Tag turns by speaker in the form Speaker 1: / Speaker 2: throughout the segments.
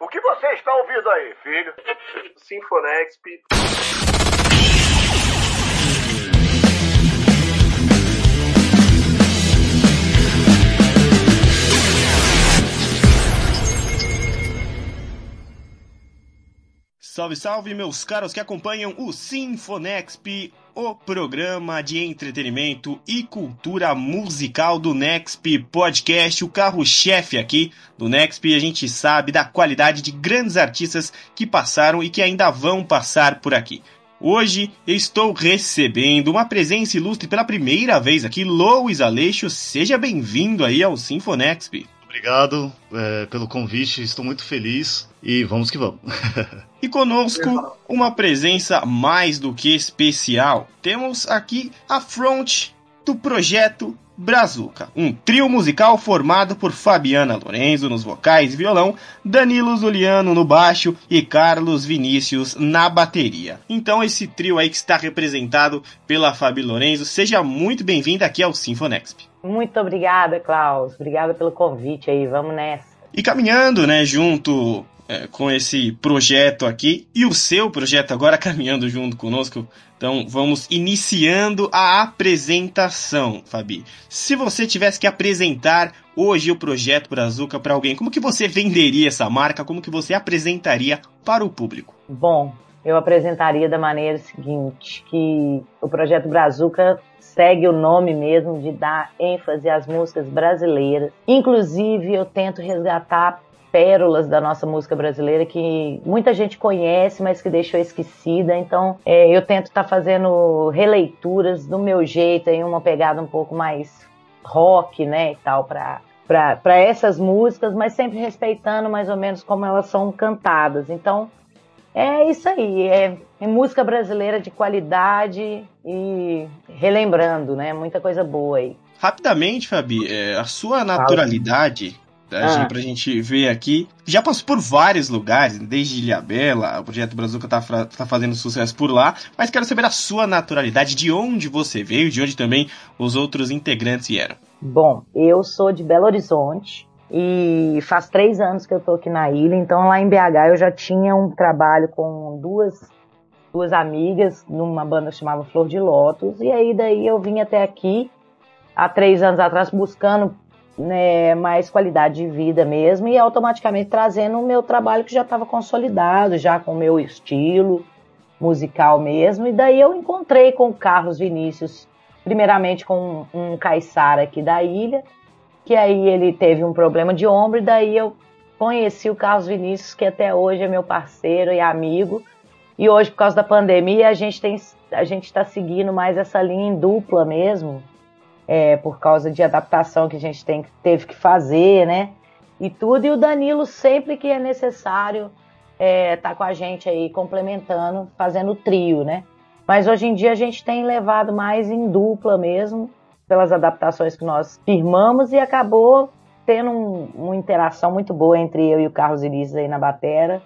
Speaker 1: O que você está ouvindo aí, filho?
Speaker 2: Sinfonexp.
Speaker 3: Salve, salve, meus caros que acompanham o Sinfonexp, o programa de entretenimento e cultura musical do Nexp Podcast, o carro-chefe aqui do Nexp. A gente sabe da qualidade de grandes artistas que passaram e que ainda vão passar por aqui. Hoje eu estou recebendo uma presença ilustre pela primeira vez aqui, Louis Aleixo. Seja bem-vindo aí ao Sinfonexp.
Speaker 4: Obrigado é, pelo convite, estou muito feliz e vamos que vamos.
Speaker 3: E conosco, uma presença mais do que especial. Temos aqui a front do projeto Brazuca, um trio musical formado por Fabiana Lorenzo nos vocais e violão, Danilo Zuliano no baixo e Carlos Vinícius na bateria. Então esse trio aí que está representado pela Fabi Lorenzo, seja muito bem-vinda aqui ao Sinfonexp.
Speaker 5: Muito obrigada, Klaus. Obrigada pelo convite aí. Vamos nessa.
Speaker 3: E caminhando, né, junto é, com esse projeto aqui e o seu projeto agora caminhando junto conosco. Então vamos iniciando a apresentação, Fabi. Se você tivesse que apresentar hoje o projeto Brazuca para alguém, como que você venderia essa marca? Como que você apresentaria para o público?
Speaker 5: Bom, eu apresentaria da maneira seguinte, que o projeto Brazuca segue o nome mesmo de dar ênfase às músicas brasileiras. Inclusive, eu tento resgatar pérolas da nossa música brasileira que muita gente conhece, mas que deixou esquecida. Então, é, eu tento estar tá fazendo releituras do meu jeito, em uma pegada um pouco mais rock, né, e tal, para para essas músicas, mas sempre respeitando mais ou menos como elas são cantadas. Então, é isso aí, é, é, música brasileira de qualidade e relembrando, né? Muita coisa boa aí.
Speaker 3: Rapidamente, Fabi, é, a sua naturalidade ah. pra gente ver aqui. Já passou por vários lugares, desde Ilhabela, o Projeto Brazuca tá, tá fazendo sucesso por lá, mas quero saber a sua naturalidade, de onde você veio, de onde também os outros integrantes vieram.
Speaker 5: Bom, eu sou de Belo Horizonte, e faz três anos que eu tô aqui na ilha, então lá em BH eu já tinha um trabalho com duas, duas amigas numa banda chamada Flor de Lótus, e aí daí eu vim até aqui há três anos atrás buscando né, mais qualidade de vida mesmo e automaticamente trazendo o meu trabalho que já estava consolidado, já com o meu estilo musical mesmo. E daí eu encontrei com o Carlos Vinícius, primeiramente com um, caiçara aqui da ilha, que aí ele teve um problema de ombro, e daí eu conheci o Carlos Vinícius, que até hoje é meu parceiro e amigo. E hoje, por causa da pandemia, a gente tem a gente está seguindo mais essa linha em dupla mesmo, é, por causa de adaptação que a gente tem, teve que fazer, né? E tudo. E o Danilo, sempre que é necessário, é, tá com a gente aí complementando, fazendo trio, né? Mas hoje em dia a gente tem levado mais em dupla mesmo, pelas adaptações que nós firmamos e acabou tendo um, uma interação muito boa entre eu e o Carlos Iris aí na batera.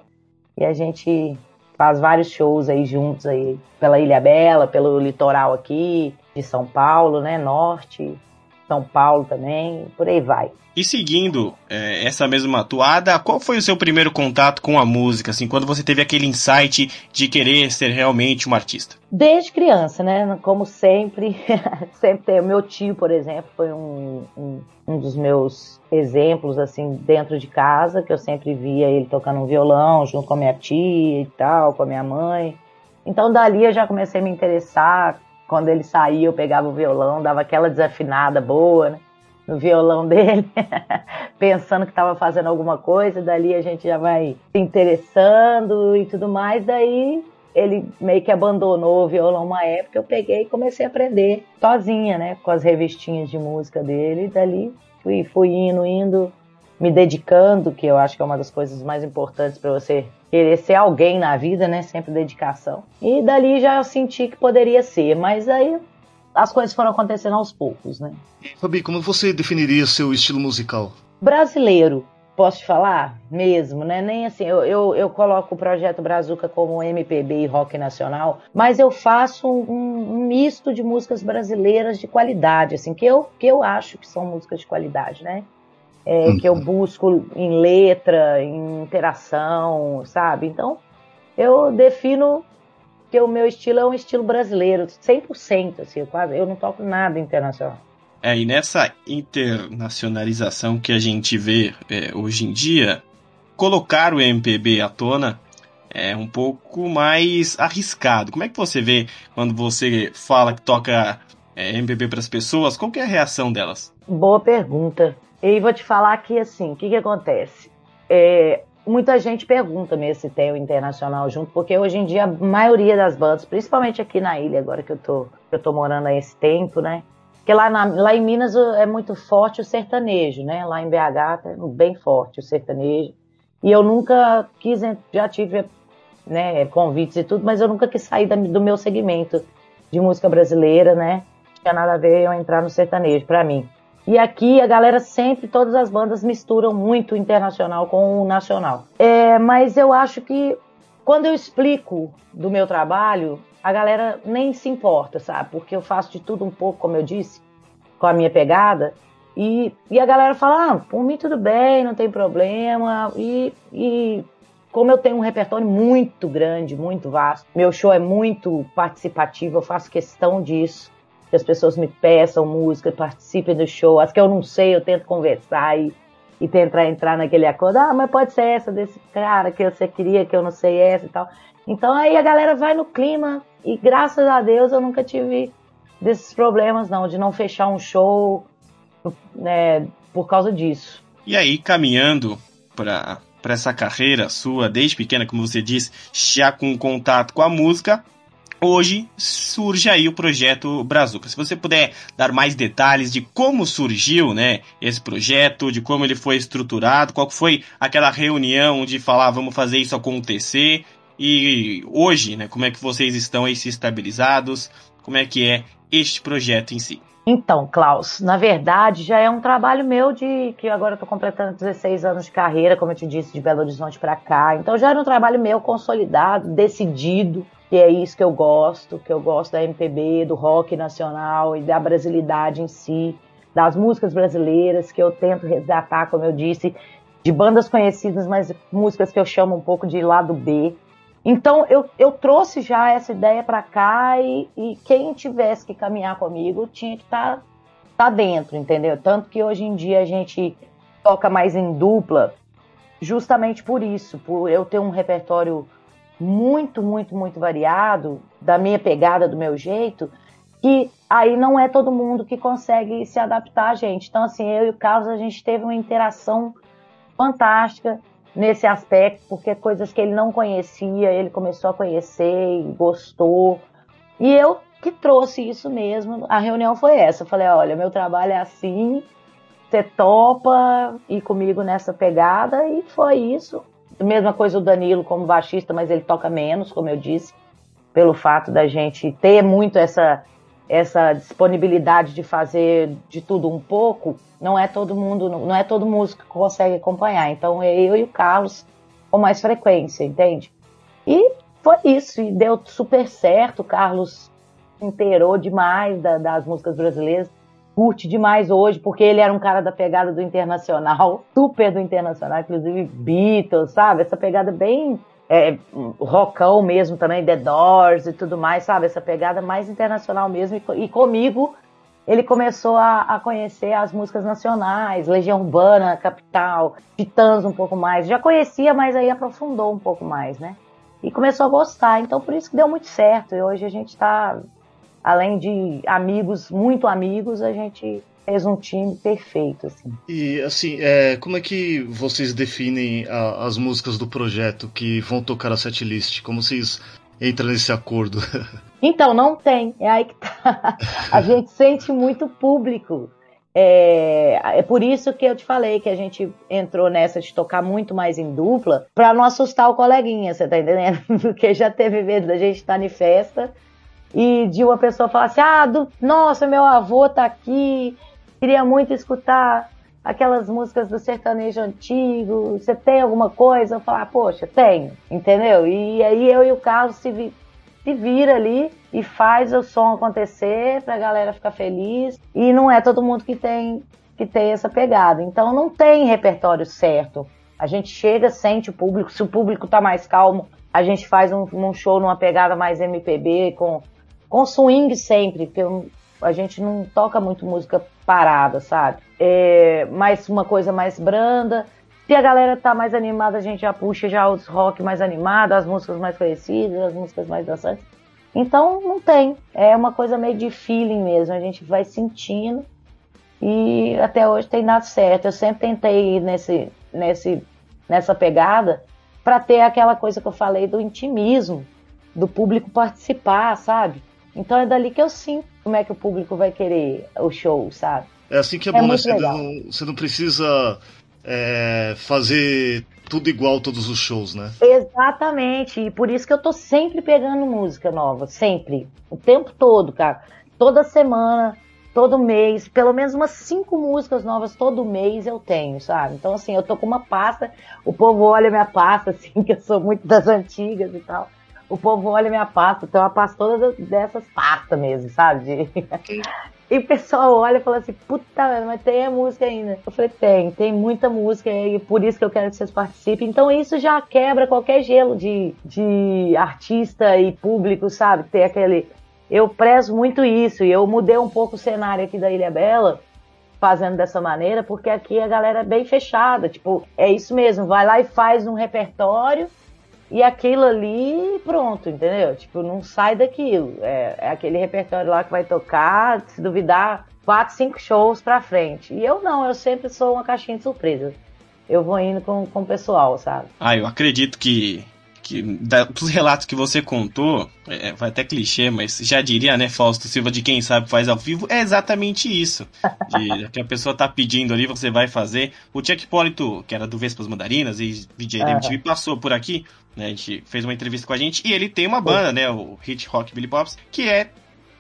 Speaker 5: E a gente faz vários shows aí juntos aí pela Ilha Bela, pelo litoral aqui, de São Paulo, né? Norte, São Paulo também, por aí vai.
Speaker 3: E seguindo é, essa mesma toada, qual foi o seu primeiro contato com a música, assim, quando você teve aquele insight de querer ser realmente um artista?
Speaker 5: Desde criança, né? Como sempre, sempre tem. O meu tio, por exemplo, foi um, um, um, dos meus exemplos, assim, dentro de casa, que eu sempre via ele tocando um violão junto com a minha tia e tal, com a minha mãe. Então, dali eu já comecei a me interessar quando ele saía, eu pegava o violão, dava aquela desafinada boa, né? No violão dele, pensando que estava fazendo alguma coisa, dali a gente já vai se interessando e tudo mais. Daí ele meio que abandonou o violão uma época, eu peguei e comecei a aprender sozinha, né? Com as revistinhas de música dele, e dali fui, fui indo, indo, me dedicando, que eu acho que é uma das coisas mais importantes para você querer ser alguém na vida, né? Sempre dedicação. E dali já eu senti que poderia ser, mas aí as coisas foram acontecendo aos poucos, né?
Speaker 4: Fabi, como você definiria seu estilo musical?
Speaker 5: Brasileiro, posso te falar? Mesmo, né? Nem assim, eu, eu, eu coloco o Projeto Brazuca como MPB e rock nacional, mas eu faço um, um, misto de músicas brasileiras de qualidade, assim, que eu, que eu acho que são músicas de qualidade, né? É, uhum. que eu busco em letra, em interação, sabe? Então, eu defino que o meu estilo é um estilo brasileiro, 100%, assim, quase, eu não toco nada internacional.
Speaker 3: É, e nessa internacionalização que a gente vê é, hoje em dia, colocar o MPB à tona é um pouco mais arriscado. Como é que você vê quando você fala que toca é, MPB para as pessoas? Qual é a reação delas?
Speaker 5: Boa pergunta. E vou te falar que, assim, o que, que acontece? É, muita gente pergunta mesmo se tem o internacional junto, porque hoje em dia a maioria das bandas, principalmente aqui na ilha, agora que eu tô, que eu tô morando há esse tempo, né? Porque lá, na, lá em Minas é muito forte o sertanejo, né? Lá em BH é bem forte o sertanejo. E eu nunca quis, já tive né, convites e tudo, mas eu nunca quis sair do meu segmento de música brasileira, né? Não tinha nada a ver eu entrar no sertanejo, para mim. E aqui a galera sempre, todas as bandas misturam muito o internacional com o nacional. É, mas eu acho que quando eu explico do meu trabalho, a galera nem se importa, sabe? Porque eu faço de tudo um pouco, como eu disse, com a minha pegada. E, e a galera fala, ah, por mim tudo bem, não tem problema. E, e como eu tenho um repertório muito grande, muito vasto, meu show é muito participativo, eu faço questão disso que as pessoas me peçam música, participem do show. As que eu não sei, eu tento conversar e, e tentar entrar naquele acordo. Ah, mas pode ser essa desse cara que você queria, que eu não sei essa e tal. Então aí a galera vai no clima e graças a Deus eu nunca tive desses problemas não, de não fechar um show né, por causa disso.
Speaker 3: E aí, caminhando para para essa carreira sua desde pequena, como você disse, já com contato com a música, hoje surge aí o projeto Brazuca. Se você puder dar mais detalhes de como surgiu, né, esse projeto, de como ele foi estruturado, qual foi aquela reunião de falar vamos fazer isso acontecer e hoje, né, como é que vocês estão aí se estabilizados, como é que é este projeto em si.
Speaker 5: Então, Klaus, na verdade já é um trabalho meu de que agora estou completando 16 anos de carreira, como eu te disse, de Belo Horizonte para cá. Então já era um trabalho meu consolidado, decidido, que é isso que eu gosto, que eu gosto da MPB, do rock nacional e da brasilidade em si, das músicas brasileiras que eu tento resgatar, como eu disse, de bandas conhecidas, mas músicas que eu chamo um pouco de lado B. Então eu, eu trouxe já essa ideia para cá e, e, quem tivesse que caminhar comigo tinha que estar tá, tá dentro, entendeu? Tanto que hoje em dia a gente toca mais em dupla, justamente por isso, por eu ter um repertório muito, muito, muito variado, da minha pegada, do meu jeito, que aí não é todo mundo que consegue se adaptar gente. Então, assim, eu e o Carlos, a gente teve uma interação fantástica nesse aspecto, porque coisas que ele não conhecia, ele começou a conhecer e gostou. E eu que trouxe isso mesmo. A reunião foi essa. Eu falei: olha, meu trabalho é assim, você topa ir comigo nessa pegada, e foi isso. Mesma coisa o Danilo como baixista, mas ele toca menos, como eu disse, pelo fato da gente ter muito essa essa disponibilidade de fazer de tudo um pouco, não é todo mundo, não é todo músico que consegue acompanhar. Então eu e o Carlos com mais frequência, entende? E foi isso, e deu super certo. O Carlos inteirou demais da, das músicas brasileiras curte demais hoje, porque ele era um cara da pegada do internacional, super do internacional, inclusive Beatles, sabe? Essa pegada bem é, rockão mesmo também, The Doors e tudo mais, sabe? Essa pegada mais internacional mesmo. E, e comigo ele começou a, a, conhecer as músicas nacionais, Legião Urbana, Capital, Titãs um pouco mais. Já conhecia, mas aí aprofundou um pouco mais, né? E começou a gostar. Então por isso que deu muito certo. E hoje a gente está além de amigos, muito amigos, a gente fez um time perfeito, assim.
Speaker 4: E, assim, é, como é que vocês definem a, as músicas do projeto que vão tocar a setlist? Como vocês entram nesse acordo?
Speaker 5: Então, não tem. É aí que tá. A gente sente muito público. É, é por isso que eu te falei que a gente entrou nessa de tocar muito mais em dupla, para não assustar o coleguinha, você tá entendendo? Porque já teve medo da gente estar em festa e de uma pessoa falar assim: ah, do, nossa, meu avô tá aqui, queria muito escutar aquelas músicas do sertanejo antigo, você tem alguma coisa? Eu falar, poxa, tenho, entendeu? E aí eu e o Carlos se, vi, se vira ali e faz o som acontecer pra galera ficar feliz. E não é todo mundo que tem que tem essa pegada. Então não tem repertório certo. A gente chega, sente o público, se o público tá mais calmo, a gente faz um, um show numa pegada mais MPB, com, com swing sempre, porque a gente não toca muito música parada, sabe? É, mais uma coisa mais branda. Se a galera tá mais animada, a gente já puxa já os rock mais animados, as músicas mais conhecidas, as músicas mais dançantes. Então não tem. É uma coisa meio de feeling mesmo. A gente vai sentindo e até hoje tem dado certo. Eu sempre tentei ir nesse, nesse, nessa pegada para ter aquela coisa que eu falei do intimismo, do público participar, sabe? Então é dali que eu sinto como é que o público vai querer o show, sabe?
Speaker 4: É assim que é, é bom, né? Você não, você não, precisa é, fazer tudo igual todos os shows, né?
Speaker 5: Exatamente, e por isso que eu tô sempre pegando música nova, sempre, o tempo todo, cara. Toda semana, todo mês, pelo menos umas cinco músicas novas todo mês eu tenho, sabe? Então, assim, eu tô com uma pasta, o povo olha minha pasta, assim, que eu sou muito das antigas e tal. O povo olha minha pasta, tem uma pasta toda dessas pastas mesmo, sabe? De... E o pessoal olha e fala assim, puta, mas tem a música ainda. Eu falei, tem, tem muita música e por isso que eu quero que vocês participem. Então isso já quebra qualquer gelo de, de artista e público, sabe? Ter aquele. Eu prezo muito isso e eu mudei um pouco o cenário aqui da Ilha Bela fazendo dessa maneira, porque aqui a galera é bem fechada, tipo, é isso mesmo, vai lá e faz um repertório e aquilo ali, pronto, entendeu? Tipo, não sai daquilo. É, é aquele repertório lá que vai tocar, se duvidar, quatro, cinco shows pra frente. E eu não, eu sempre sou uma caixinha de surpresa. Eu vou indo com, com o pessoal, sabe?
Speaker 3: Ah, eu acredito que que dos relatos que você contou, é, vai até clichê, mas já diria, né, Fausto Silva, de quem sabe faz ao vivo, é exatamente isso. De, que a pessoa tá pedindo ali, você vai fazer. O Chuck que era do Vespas Mandarinas e VJ da MTV, passou por aqui, né, a gente fez uma entrevista com a gente, e ele tem uma banda, né, o Hit Rock Billy Pops, que é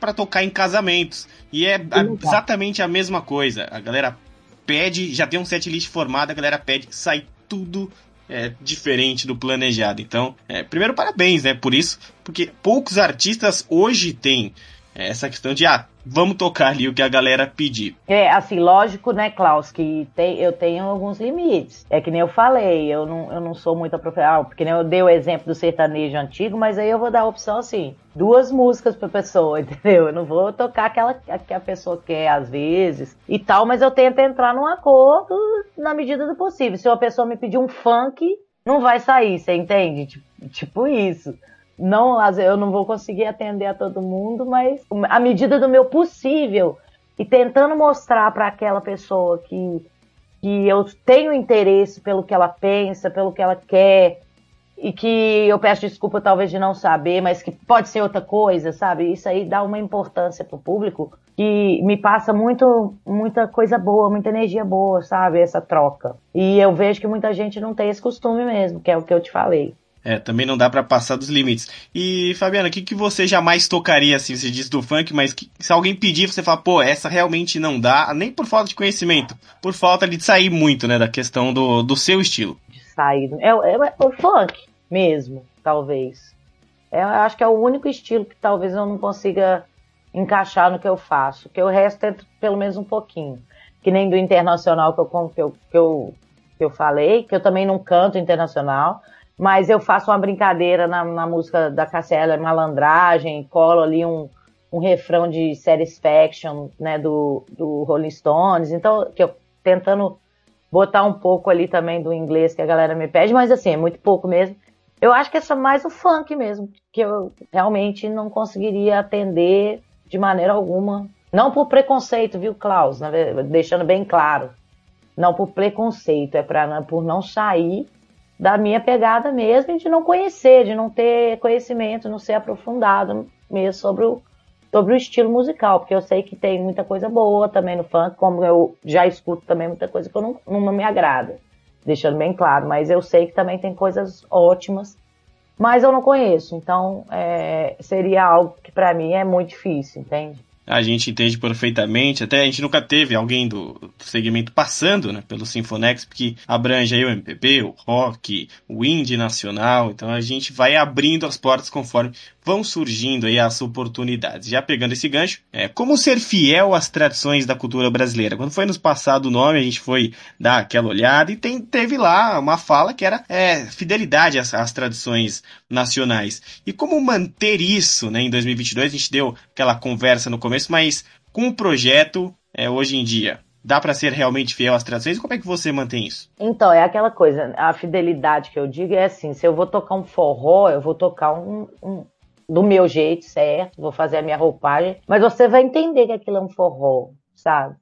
Speaker 3: para tocar em casamentos. E é exatamente a mesma coisa. A galera pede, já tem um set list formado, a galera pede, sai tudo é, diferente do planejado. Então, é, primeiro, parabéns, né, por isso, porque poucos artistas hoje têm essa questão de, ah, vamos tocar ali o que a galera pedir.
Speaker 5: É, assim, lógico, né, Klaus, que tem, eu tenho alguns limites. É que nem eu falei, eu não, eu não sou muito profissional, porque nem eu dei o exemplo do sertanejo antigo, mas aí eu vou dar a opção assim, duas músicas pra pessoa, entendeu? Eu não vou tocar aquela que a pessoa quer às vezes e tal, mas eu tento entrar num acordo na medida do possível. Se uma pessoa me pedir um funk, não vai sair, você entende? Tipo, tipo isso não, eu não vou conseguir atender a todo mundo, mas à medida do meu possível e tentando mostrar para aquela pessoa que, que eu tenho interesse pelo que ela pensa, pelo que ela quer e que eu peço desculpa talvez de não saber, mas que pode ser outra coisa, sabe? Isso aí dá uma importância pro público que me passa muito muita coisa boa, muita energia boa, sabe? Essa troca. E eu vejo que muita gente não tem esse costume mesmo, que é o que eu te falei.
Speaker 3: É, também não dá para passar dos limites. E, Fabiana, o que, que você jamais tocaria, assim, você disse do funk, mas que, se alguém pedir, você fala, pô, essa realmente não dá, nem por falta de conhecimento, por falta de sair muito, né, da questão do, do seu estilo.
Speaker 5: De sair, é, é, é o funk mesmo, talvez. É, eu acho que é o único estilo que talvez eu não consiga encaixar no que eu faço, que o resto é pelo menos um pouquinho. Que nem do internacional que eu, que eu, que eu, que eu falei, que eu também não canto internacional, mas eu faço uma brincadeira na, na música da Cassiela Malandragem, colo ali um, um refrão de Satisfaction, né, do, do Rolling Stones, então, que eu tentando botar um pouco ali também do inglês que a galera me pede, mas assim, é muito pouco mesmo. Eu acho que é mais o funk mesmo, que eu realmente não conseguiria atender de maneira alguma. Não por preconceito, viu, Klaus? Deixando bem claro. Não por preconceito, é pra, por não sair da minha pegada mesmo e de não conhecer, de não ter conhecimento, não ser aprofundado mesmo sobre o, sobre o estilo musical, porque eu sei que tem muita coisa boa também no funk, como eu já escuto também muita coisa que eu não, não me agrada, deixando bem claro, mas eu sei que também tem coisas ótimas, mas eu não conheço, então é, seria algo que para mim é muito difícil, entende?
Speaker 3: A gente entende perfeitamente, até a gente nunca teve alguém do, segmento passando né, pelo Sinfonex, porque abrange aí o MPB, o rock, o indie nacional, então a gente vai abrindo as portas conforme vão surgindo aí as oportunidades. Já pegando esse gancho, é, como ser fiel às tradições da cultura brasileira? Quando foi nos passado o nome, a gente foi dar aquela olhada e tem, teve lá uma fala que era é, fidelidade às, às tradições nacionais. E como manter isso né, em 2022? A gente deu aquela conversa no começo, mas com o projeto é, hoje em dia, dá para ser realmente fiel às tradições? Como é que você mantém isso?
Speaker 5: Então, é aquela coisa, a fidelidade que eu digo é assim, se eu vou tocar um forró, eu vou tocar um, um do meu jeito, certo? Vou fazer a minha roupagem, mas você vai entender que aquilo é um forró, sabe?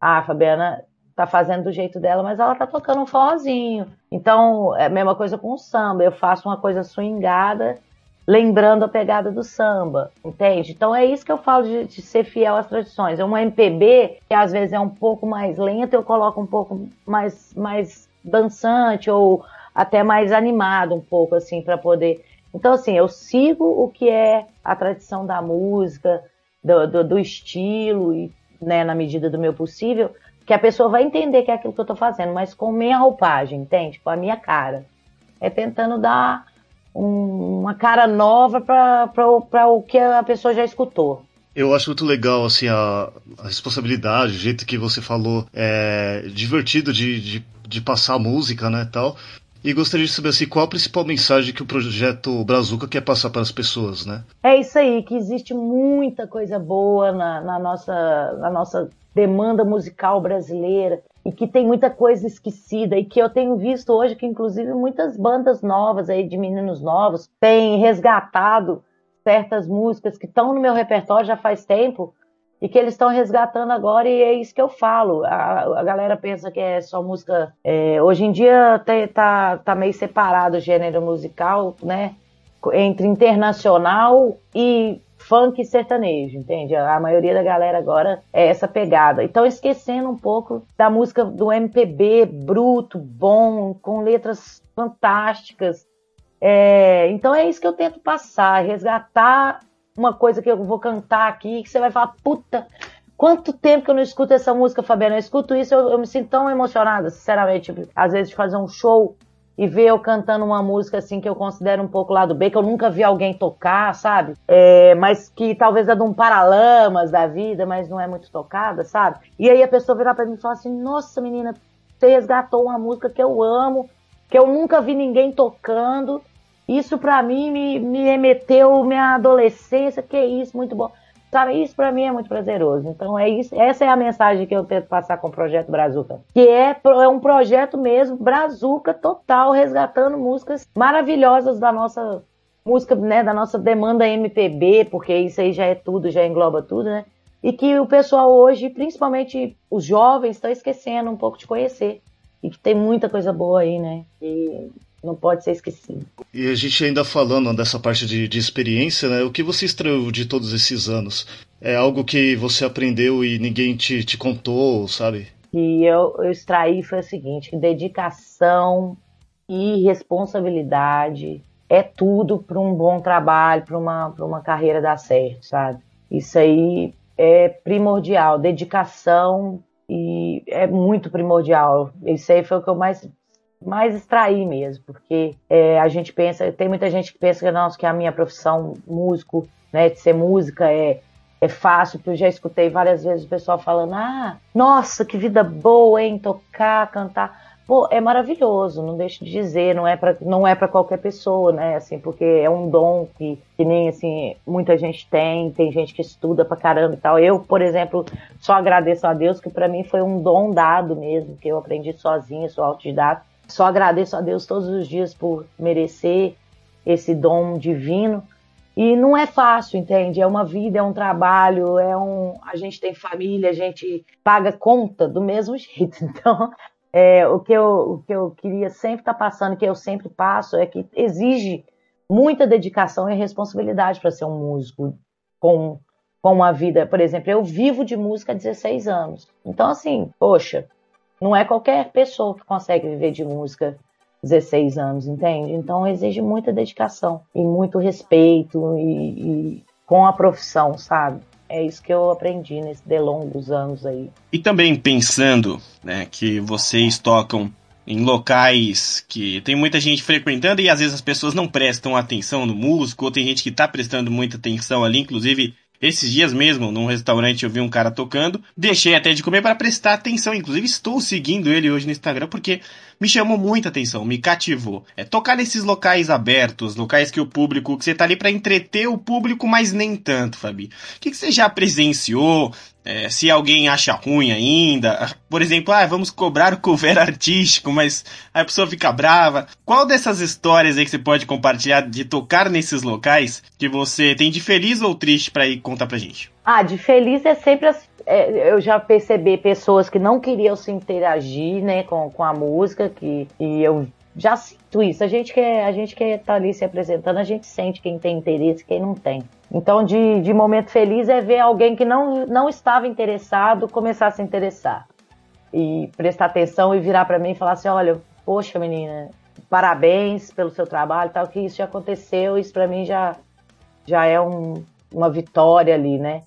Speaker 5: Ah, a Fabiana tá fazendo do jeito dela, mas ela tá tocando um forrozinho. Então, é a mesma coisa com o samba. Eu faço uma coisa swingada, lembrando a pegada do samba, entende? Então é isso que eu falo de, de, ser fiel às tradições. É uma MPB que às vezes é um pouco mais lenta, eu coloco um pouco mais, mais dançante ou até mais animado um pouco assim para poder então, assim, eu sigo o que é a tradição da música, do, do, do estilo, e, né, na medida do meu possível, que a pessoa vai entender que é aquilo que eu estou fazendo, mas com minha roupagem, entende? Com a minha cara. É tentando dar um, uma cara nova para o que a pessoa já escutou.
Speaker 4: Eu acho muito legal, assim, a, a responsabilidade, o jeito que você falou, é divertido de, de, de passar música, né, tal. E gostaria de saber assim, qual a principal mensagem que o projeto Brazuca quer passar para as pessoas, né?
Speaker 5: É isso aí, que existe muita coisa boa na, na, nossa, na nossa demanda musical brasileira e que tem muita coisa esquecida e que eu tenho visto hoje que inclusive muitas bandas novas aí de meninos novos têm resgatado certas músicas que estão no meu repertório já faz tempo e que eles estão resgatando agora, e é isso que eu falo. A, a galera pensa que é só música. É, hoje em dia tá, tá, tá, meio separado o gênero musical, né? Entre internacional e funk sertanejo, entende? A maioria da galera agora é essa pegada. Então, esquecendo um pouco da música do MPB bruto, bom, com letras fantásticas. É, então é isso que eu tento passar, resgatar uma coisa que eu vou cantar aqui, que você vai falar, puta, quanto tempo que eu não escuto essa música, Fabiana? Eu escuto isso, eu, eu me sinto tão emocionada, sinceramente. Tipo, às vezes fazer um show e ver eu cantando uma música assim que eu considero um pouco lado B, que eu nunca vi alguém tocar, sabe? É, mas que talvez é de um paralamas da vida, mas não é muito tocada, sabe? E aí a pessoa virar pra mim e falar assim: Nossa, menina, você resgatou uma música que eu amo, que eu nunca vi ninguém tocando isso para mim me, me remeteu minha adolescência, que é isso, muito bom. Sabe, isso para mim é muito prazeroso. Então é isso, essa é a mensagem que eu tento passar com o projeto Brazuca, que é, é um projeto mesmo Brazuca total, resgatando músicas maravilhosas da nossa música, né, da nossa demanda MPB, porque isso aí já é tudo, já engloba tudo, né? E que o pessoal hoje, principalmente os jovens, estão esquecendo um pouco de conhecer. E que tem muita coisa boa aí, né? E não pode ser esquecido.
Speaker 4: E a gente ainda falando dessa parte de, de experiência, né? O que você extraiu de todos esses anos? É algo que você aprendeu e ninguém te, te contou, sabe?
Speaker 5: E eu, eu extraí foi o seguinte: dedicação e responsabilidade é tudo para um bom trabalho, para uma, uma carreira dar certo, sabe? Isso aí é primordial. Dedicação e é muito primordial. Isso aí foi o que eu mais mais extrair mesmo, porque é, a gente pensa, tem muita gente que pensa que, nossa, que a minha profissão músico, né, de ser música é, é fácil, porque eu já escutei várias vezes o pessoal falando, ah, nossa, que vida boa, hein, tocar, cantar. Pô, é maravilhoso, não deixe de dizer, não é para não é para qualquer pessoa, né? Assim, porque é um dom que, que nem assim muita gente tem, tem gente que estuda pra caramba e tal. Eu, por exemplo, só agradeço a Deus que para mim foi um dom dado mesmo, que eu aprendi sozinha, sou autodidata só agradeço a Deus todos os dias por merecer esse dom divino. E não é fácil, entende? É uma vida, é um trabalho, é um. A gente tem família, a gente paga conta do mesmo jeito. Então, é, o, que eu, o que eu queria sempre estar tá passando, que eu sempre passo, é que exige muita dedicação e responsabilidade para ser um músico com, com uma vida. Por exemplo, eu vivo de música há 16 anos. Então, assim, poxa, não é qualquer pessoa que consegue viver de música 16 anos, entende? Então exige muita dedicação e muito respeito e, e com a profissão, sabe? é isso que eu aprendi nesse delongo dos anos aí.
Speaker 3: E também pensando, né, que vocês tocam em locais que tem muita gente frequentando e às vezes as pessoas não prestam atenção no músico, ou tem gente que tá prestando muita atenção ali, inclusive esses dias mesmo, num restaurante, eu vi um cara tocando, deixei até de comer para prestar atenção. Inclusive, estou seguindo ele hoje no Instagram porque me chamou muita atenção, me cativou. É tocar nesses locais abertos, locais que o público, que você tá ali para entreter o público, mas nem tanto, Fabi. O que, que você já presenciou? É, se alguém acha ruim ainda, por exemplo, ah, vamos cobrar o cover artístico, mas a pessoa fica brava. Qual dessas histórias aí que você pode compartilhar de tocar nesses locais que você tem de feliz ou triste para ir contar pra gente?
Speaker 5: Ah, de feliz é sempre as, é, eu já percebi pessoas que não queriam se interagir, né, com, com a música, que e eu já sinto isso. A gente que a gente que tá ali se apresentando, a gente sente quem tem interesse, quem não tem. Então, de, de momento feliz é ver alguém que não, não estava interessado começar a se interessar. E prestar atenção e virar para mim e falar assim: olha, poxa, menina, parabéns pelo seu trabalho tal, que isso já aconteceu, isso para mim já, já é um, uma vitória ali, né?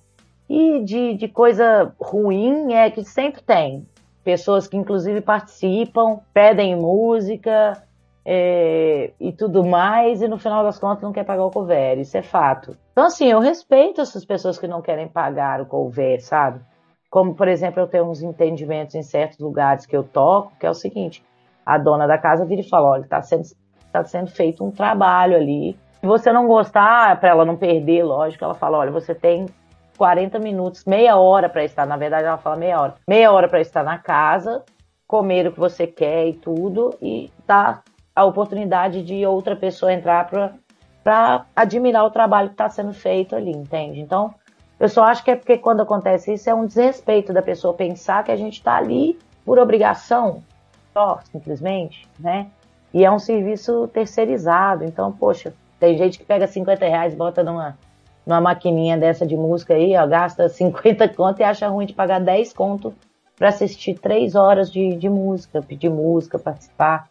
Speaker 5: E de, de coisa ruim é que sempre tem. Pessoas que inclusive participam, pedem música, é, e tudo mais, e no final das contas não quer pagar o cover, isso é fato. Então, assim, eu respeito essas pessoas que não querem pagar o cover, sabe? Como, por exemplo, eu tenho uns entendimentos em certos lugares que eu toco, que é o seguinte: a dona da casa vira e fala: olha, está sendo, tá sendo feito um trabalho ali. Se você não gostar, para ela não perder, lógico, ela fala: olha, você tem 40 minutos, meia hora para estar, na verdade ela fala meia hora, meia hora para estar na casa, comer o que você quer e tudo, e tá a oportunidade de outra pessoa entrar para admirar o trabalho que está sendo feito ali, entende? Então, eu só acho que é porque quando acontece isso é um desrespeito da pessoa pensar que a gente está ali por obrigação, só, simplesmente, né? E é um serviço terceirizado. Então, poxa, tem gente que pega 50 reais, bota numa, numa maquininha dessa de música aí, ó, gasta 50 conto e acha ruim de pagar 10 conto para assistir 3 horas de, de música, pedir música, participar.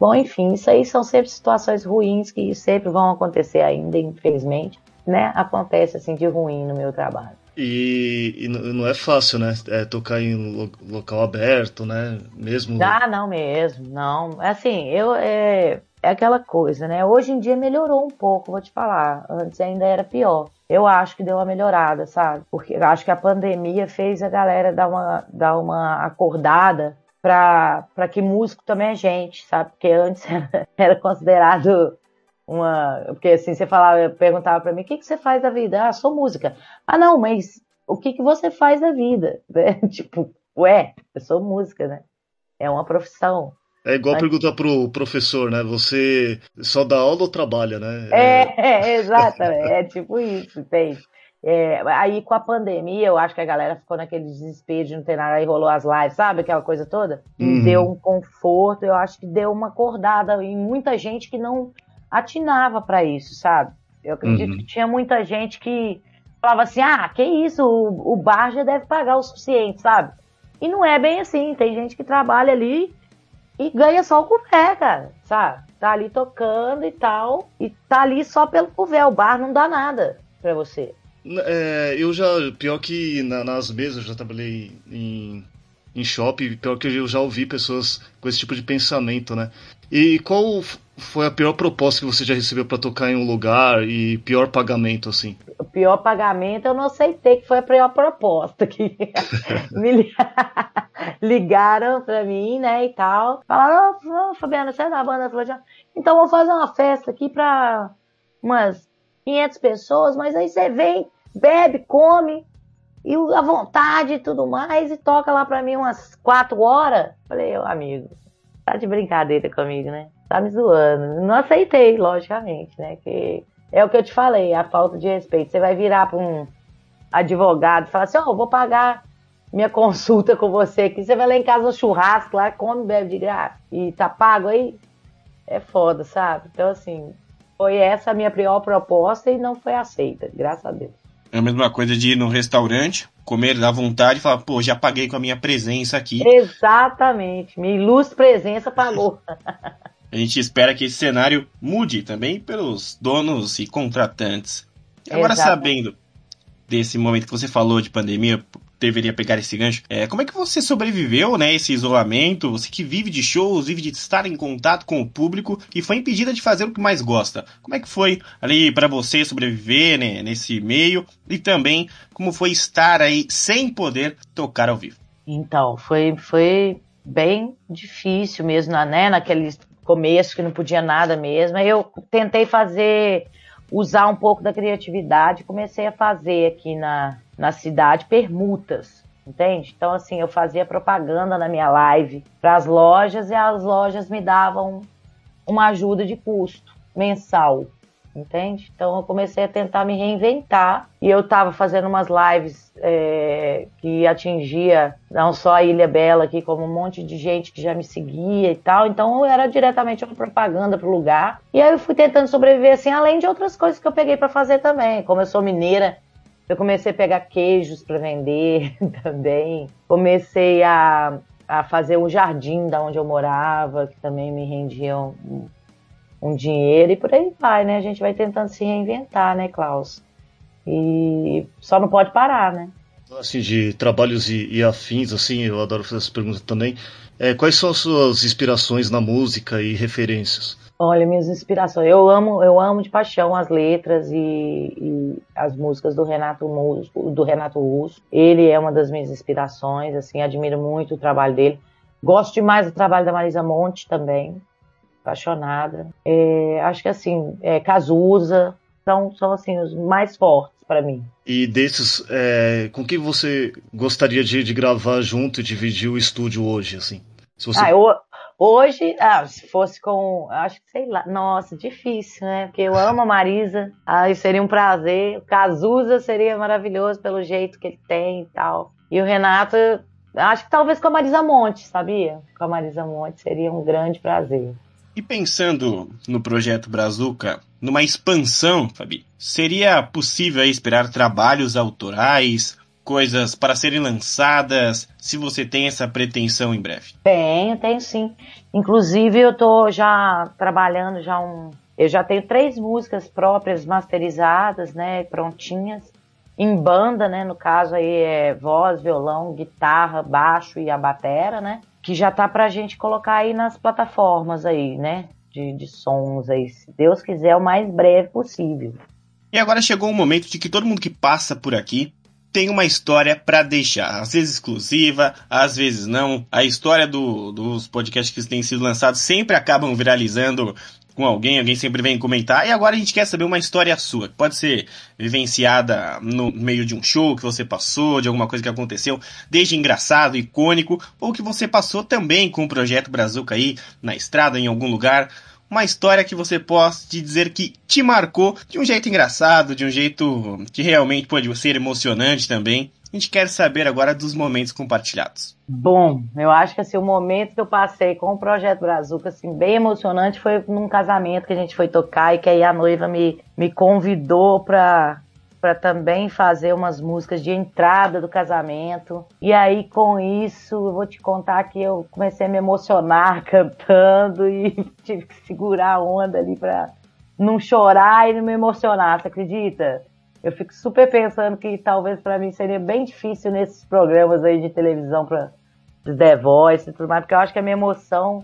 Speaker 5: Bom, enfim, isso aí são sempre situações ruins que sempre vão acontecer ainda, infelizmente, né? Acontece assim de ruim no meu trabalho.
Speaker 4: E, e não é fácil, né? É tocar em local aberto, né? Mesmo.
Speaker 5: Ah, não mesmo, não. Assim, eu é, é aquela coisa, né? Hoje em dia melhorou um pouco, vou te falar. Antes ainda era pior. Eu acho que deu uma melhorada, sabe? Porque eu acho que a pandemia fez a galera dar uma, dar uma acordada para que músico também é gente, sabe? Porque antes era, era considerado uma. Porque assim, você falava, perguntava para mim: o que, que você faz da vida? Ah, sou música. Ah, não, mas o que, que você faz da vida? Né? tipo, ué, eu sou música, né? É uma profissão.
Speaker 4: É igual mas... perguntar pro professor, né? Você só dá aula ou trabalha, né?
Speaker 5: É, é exatamente. é tipo isso, entende? É, aí com a pandemia, eu acho que a galera ficou naquele desespero de não ter nada, aí rolou as lives, sabe? Aquela coisa toda. Uhum. Deu um conforto, eu acho que deu uma acordada em muita gente que não atinava para isso, sabe? Eu acredito uhum. que tinha muita gente que falava assim: ah, que isso, o, o bar já deve pagar o suficiente, sabe? E não é bem assim, tem gente que trabalha ali e ganha só o café, cara, sabe? Tá ali tocando e tal, e tá ali só pelo cover, o bar não dá nada para você.
Speaker 4: É, eu já, pior que na, nas mesas, eu já trabalhei em, em shopping, pior que eu já ouvi pessoas com esse tipo de pensamento, né? E qual foi a pior proposta que você já recebeu para tocar em um lugar e pior pagamento, assim?
Speaker 5: O pior pagamento eu não aceitei, que foi a pior proposta. Que me ligaram para mim, né, e tal. Falaram, oh, Fabiana, você é da banda? Então vamos fazer uma festa aqui para umas 500 pessoas, mas aí você vem, bebe, come, e a vontade e tudo mais, e toca lá pra mim umas 4 horas. Falei, ô amigo, tá de brincadeira comigo, né? Tá me zoando. Não aceitei, logicamente, né? Que é o que eu te falei, a falta de respeito. Você vai virar pra um advogado e falar assim, ó, oh, vou pagar minha consulta com você aqui. Você vai lá em casa no churrasco, lá, come, bebe de graça. E tá pago aí? É foda, sabe? Então, assim, foi essa a minha pior proposta e não foi aceita, graças a Deus.
Speaker 3: É a mesma coisa de ir no restaurante, comer da vontade e falar, pô, já paguei com a minha presença aqui.
Speaker 5: Exatamente, minha ilustre presença pagou.
Speaker 3: a gente espera que esse cenário mude também pelos donos e contratantes. Agora Exatamente. sabendo desse momento que você falou de pandemia, deveria pegar esse gancho. É, como é que você sobreviveu, né, esse isolamento? Você que vive de shows, vive de estar em contato com o público e foi impedida de fazer o que mais gosta. Como é que foi ali para você sobreviver, né, nesse meio e também como foi estar aí sem poder tocar ao vivo?
Speaker 5: Então, foi foi bem difícil mesmo, né, naquele começo que não podia nada mesmo. Eu tentei fazer usar um pouco da criatividade, comecei a fazer aqui na, na cidade permutas, entende? Então, assim, eu fazia propaganda na minha live para as lojas e as lojas me davam uma ajuda de custo mensal entende? Então eu comecei a tentar me reinventar e eu estava fazendo umas lives é, que atingia não só a Ilha Bela aqui, como um monte de gente que já me seguia e tal. Então era diretamente uma propaganda pro lugar. E aí eu fui tentando sobreviver assim, além de outras coisas que eu peguei para fazer também. Como eu sou mineira, eu comecei a pegar queijos para vender também. Comecei a, a fazer o jardim da onde eu morava, que também me rendia um, um dinheiro e por aí vai, né? A gente vai tentando se reinventar, né, Klaus? E só não pode parar, né?
Speaker 4: Assim, de trabalhos e, e afins, assim, eu adoro fazer essa pergunta também. É, quais são as suas inspirações na música e referências?
Speaker 5: Olha, minhas inspirações. Eu amo, eu amo de paixão as letras e, e as músicas do Renato do Renato Russo. Ele é uma das minhas inspirações, assim, admiro muito o trabalho dele. Gosto demais do trabalho da Marisa Monte também apaixonada. É, acho que assim, é, Cazuza são, são assim os mais fortes para mim.
Speaker 4: E desses, é, com quem você gostaria de, de, gravar junto e dividir o estúdio hoje, assim?
Speaker 5: Você... ah, eu, hoje, ah, se fosse com, acho que sei lá, nossa, difícil, né? Porque eu amo a Marisa, aí seria um prazer. O Cazuza seria maravilhoso pelo jeito que ele tem e tal. E o Renato, acho que talvez com a Marisa Monte, sabia? Com a Marisa Monte seria um grande prazer.
Speaker 3: E pensando no projeto Brazuca, numa expansão, Fabi, seria possível esperar trabalhos autorais, coisas para serem lançadas, se você tem essa pretensão em breve?
Speaker 5: Tenho, tenho sim. Inclusive eu estou já trabalhando já um, eu já tenho três músicas próprias masterizadas, né, prontinhas em banda, né, no caso aí é voz, violão, guitarra, baixo e a batera, né? que já tá pra gente colocar aí nas plataformas aí, né? De, de sons aí, se Deus quiser, o mais breve possível.
Speaker 3: E agora chegou o momento de que todo mundo que passa por aqui tem uma história para deixar, às vezes exclusiva, às vezes não. A história do, dos podcasts que têm sido lançados sempre acabam viralizando com alguém, alguém sempre vem comentar. E agora a gente quer saber uma história sua, que pode ser vivenciada no meio de um show que você passou, de alguma coisa que aconteceu, desde engraçado, icônico, ou que você passou também com o projeto Brazuca aí na estrada, em algum lugar. Uma história que você possa dizer que te marcou de um jeito engraçado, de um jeito que realmente pode ser emocionante também. A gente quer saber agora dos momentos compartilhados.
Speaker 5: Bom, eu acho que assim, o momento que eu passei com o Projeto Brazuca, assim, bem emocionante, foi num casamento que a gente foi tocar e que aí a noiva me, me convidou para para também fazer umas músicas de entrada do casamento. E aí, com isso, eu vou te contar que eu comecei a me emocionar cantando e tive que segurar a onda ali para não chorar e não me emocionar, você acredita? eu fico super pensando que talvez para mim seria bem difícil nesses programas aí de televisão para The Voice e tudo mais, porque eu acho que a minha emoção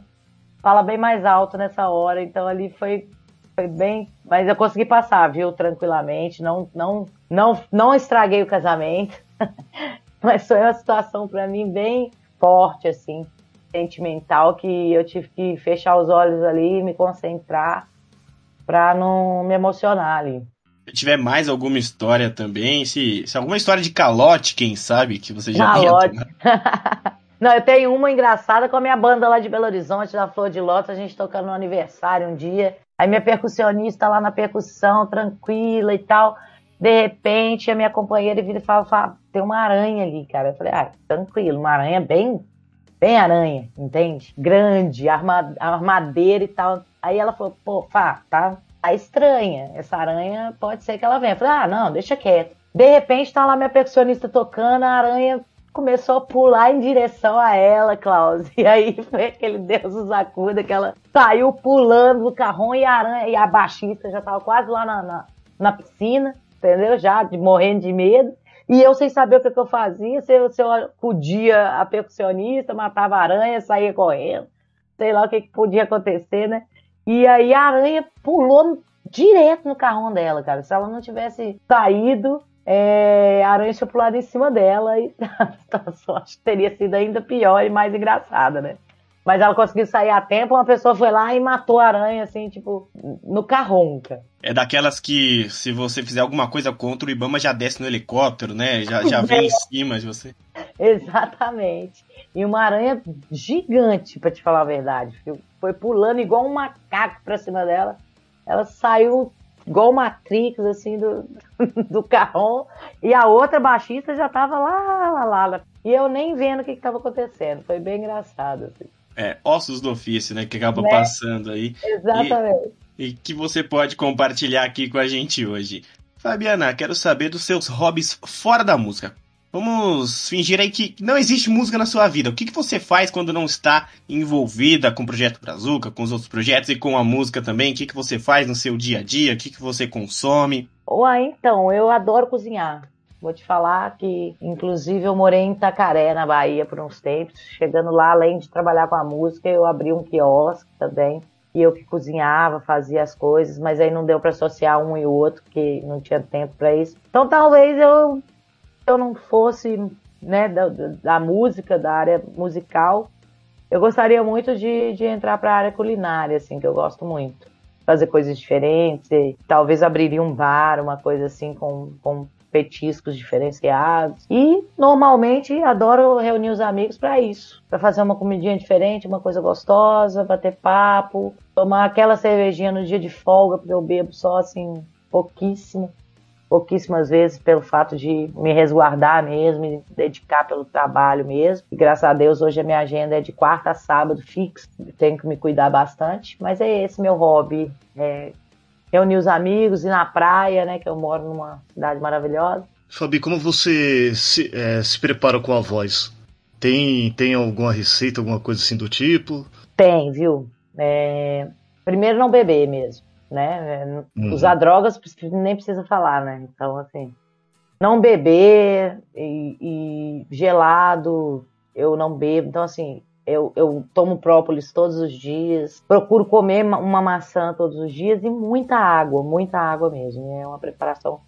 Speaker 5: fala bem mais alto nessa hora, então ali foi, foi bem, mas eu consegui passar, viu, tranquilamente, não não não não estraguei o casamento, mas foi uma situação para mim bem forte assim, sentimental que eu tive que fechar os olhos ali e me concentrar para não me emocionar ali.
Speaker 3: Tiver mais alguma história também, se, se alguma história de calote, quem sabe, que você já
Speaker 5: calote. Não, eu tenho uma engraçada com a minha banda lá de Belo Horizonte, da Flor de Lótus, a gente tocando no aniversário um dia. Aí minha percussionista lá na percussão, tranquila e tal. De repente, a minha companheira vira e fala, fala, tem uma aranha ali, cara. Eu falei, ah, tranquilo, uma aranha bem, bem aranha, entende? Grande, arma, armadeira e tal. Aí ela falou, pô, Fá, tá, tá estranha. Essa aranha pode ser que ela venha. Eu falei, ah, não, deixa quieto. De repente tá lá minha percussionista tocando, a aranha começou a pular em direção a ela, Klaus. E aí foi aquele Deus nos acuda que ela saiu pulando do carrão e a aranha e a baixista já tava quase lá na, na, na piscina. entendeu? Já de, morrendo de medo. E eu sem saber o que, que eu fazia, se eu, se eu podia a percussionista, matava a aranha, saía correndo, sei lá o que, que podia acontecer, né? E aí a aranha pulou direto no carrão dela, cara. Se ela não tivesse saído, é, a aranha tinha pulado em cima dela e a sorte teria sido ainda pior e mais engraçada, né? Mas ela conseguiu sair a tempo, uma pessoa foi lá e matou a aranha, assim, tipo, no carronca.
Speaker 3: É daquelas que, se você fizer alguma coisa contra, o Ibama já desce no helicóptero, né? Já, já vem é. em cima de você.
Speaker 5: Exatamente. E uma aranha gigante, para te falar a verdade. Foi pulando igual um macaco pra cima dela. Ela saiu igual Matrix, assim, do, do carrão. E a outra baixista já tava lá, lá, lá. E eu nem vendo o que, que tava acontecendo. Foi bem engraçado, assim.
Speaker 3: É, ossos do ofício, né? Que acaba né? passando aí.
Speaker 5: Exatamente.
Speaker 3: E, e que você pode compartilhar aqui com a gente hoje. Fabiana, quero saber dos seus hobbies fora da música. Vamos fingir aí que não existe música na sua vida. O que, que você faz quando não está envolvida com o Projeto Brazuca, com os outros projetos e com a música também? O que, que você faz no seu dia a dia? O que, que você consome?
Speaker 5: Ué, então, eu adoro cozinhar. Vou te falar que, inclusive, eu morei em Itacaré, na Bahia, por uns tempos. Chegando lá, além de trabalhar com a música, eu abri um quiosque também. E eu que cozinhava, fazia as coisas, mas aí não deu para associar um e o outro, que não tinha tempo para isso. Então, talvez eu, eu não fosse né, da, da música, da área musical, eu gostaria muito de, de entrar para a área culinária, assim, que eu gosto muito. Fazer coisas diferentes, talvez abriria um bar, uma coisa assim, com, com petiscos diferenciados. E normalmente adoro reunir os amigos para isso, para fazer uma comidinha diferente, uma coisa gostosa, bater papo, tomar aquela cervejinha no dia de folga, porque eu bebo só assim pouquíssimo, pouquíssimas vezes pelo fato de me resguardar mesmo, me dedicar pelo trabalho mesmo. E graças a Deus hoje a minha agenda é de quarta a sábado fixo, tenho que me cuidar bastante, mas é esse meu hobby, é reunir os amigos, ir na praia, né? Que eu moro numa cidade maravilhosa.
Speaker 4: Fabi, como você se, é, se prepara com a voz? Tem, tem alguma receita, alguma coisa assim do tipo?
Speaker 5: Tem, viu? É, primeiro não beber mesmo, né? Uhum. Usar drogas nem precisa falar, né? Então, assim, não beber e, e gelado, eu não bebo. Então, assim, eu, eu tomo própolis todos os dias, procuro comer uma maçã todos os dias e muita água, muita água mesmo. É uma preparação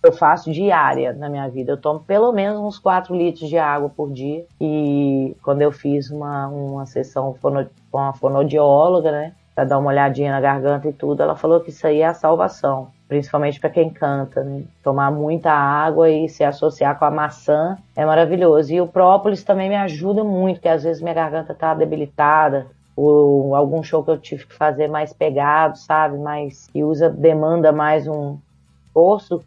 Speaker 5: que eu faço diária na minha vida. Eu tomo pelo menos uns 4 litros de água por dia. E quando eu fiz uma, uma sessão fono, com a fonodióloga, né, para dar uma olhadinha na garganta e tudo, ela falou que isso aí é a salvação principalmente para quem canta, né? Tomar muita água e se associar com a maçã é maravilhoso. E o própolis também me ajuda muito, porque às vezes minha garganta tá debilitada, ou algum show que eu tive que fazer mais pegado, sabe? Mais que usa demanda mais um osso.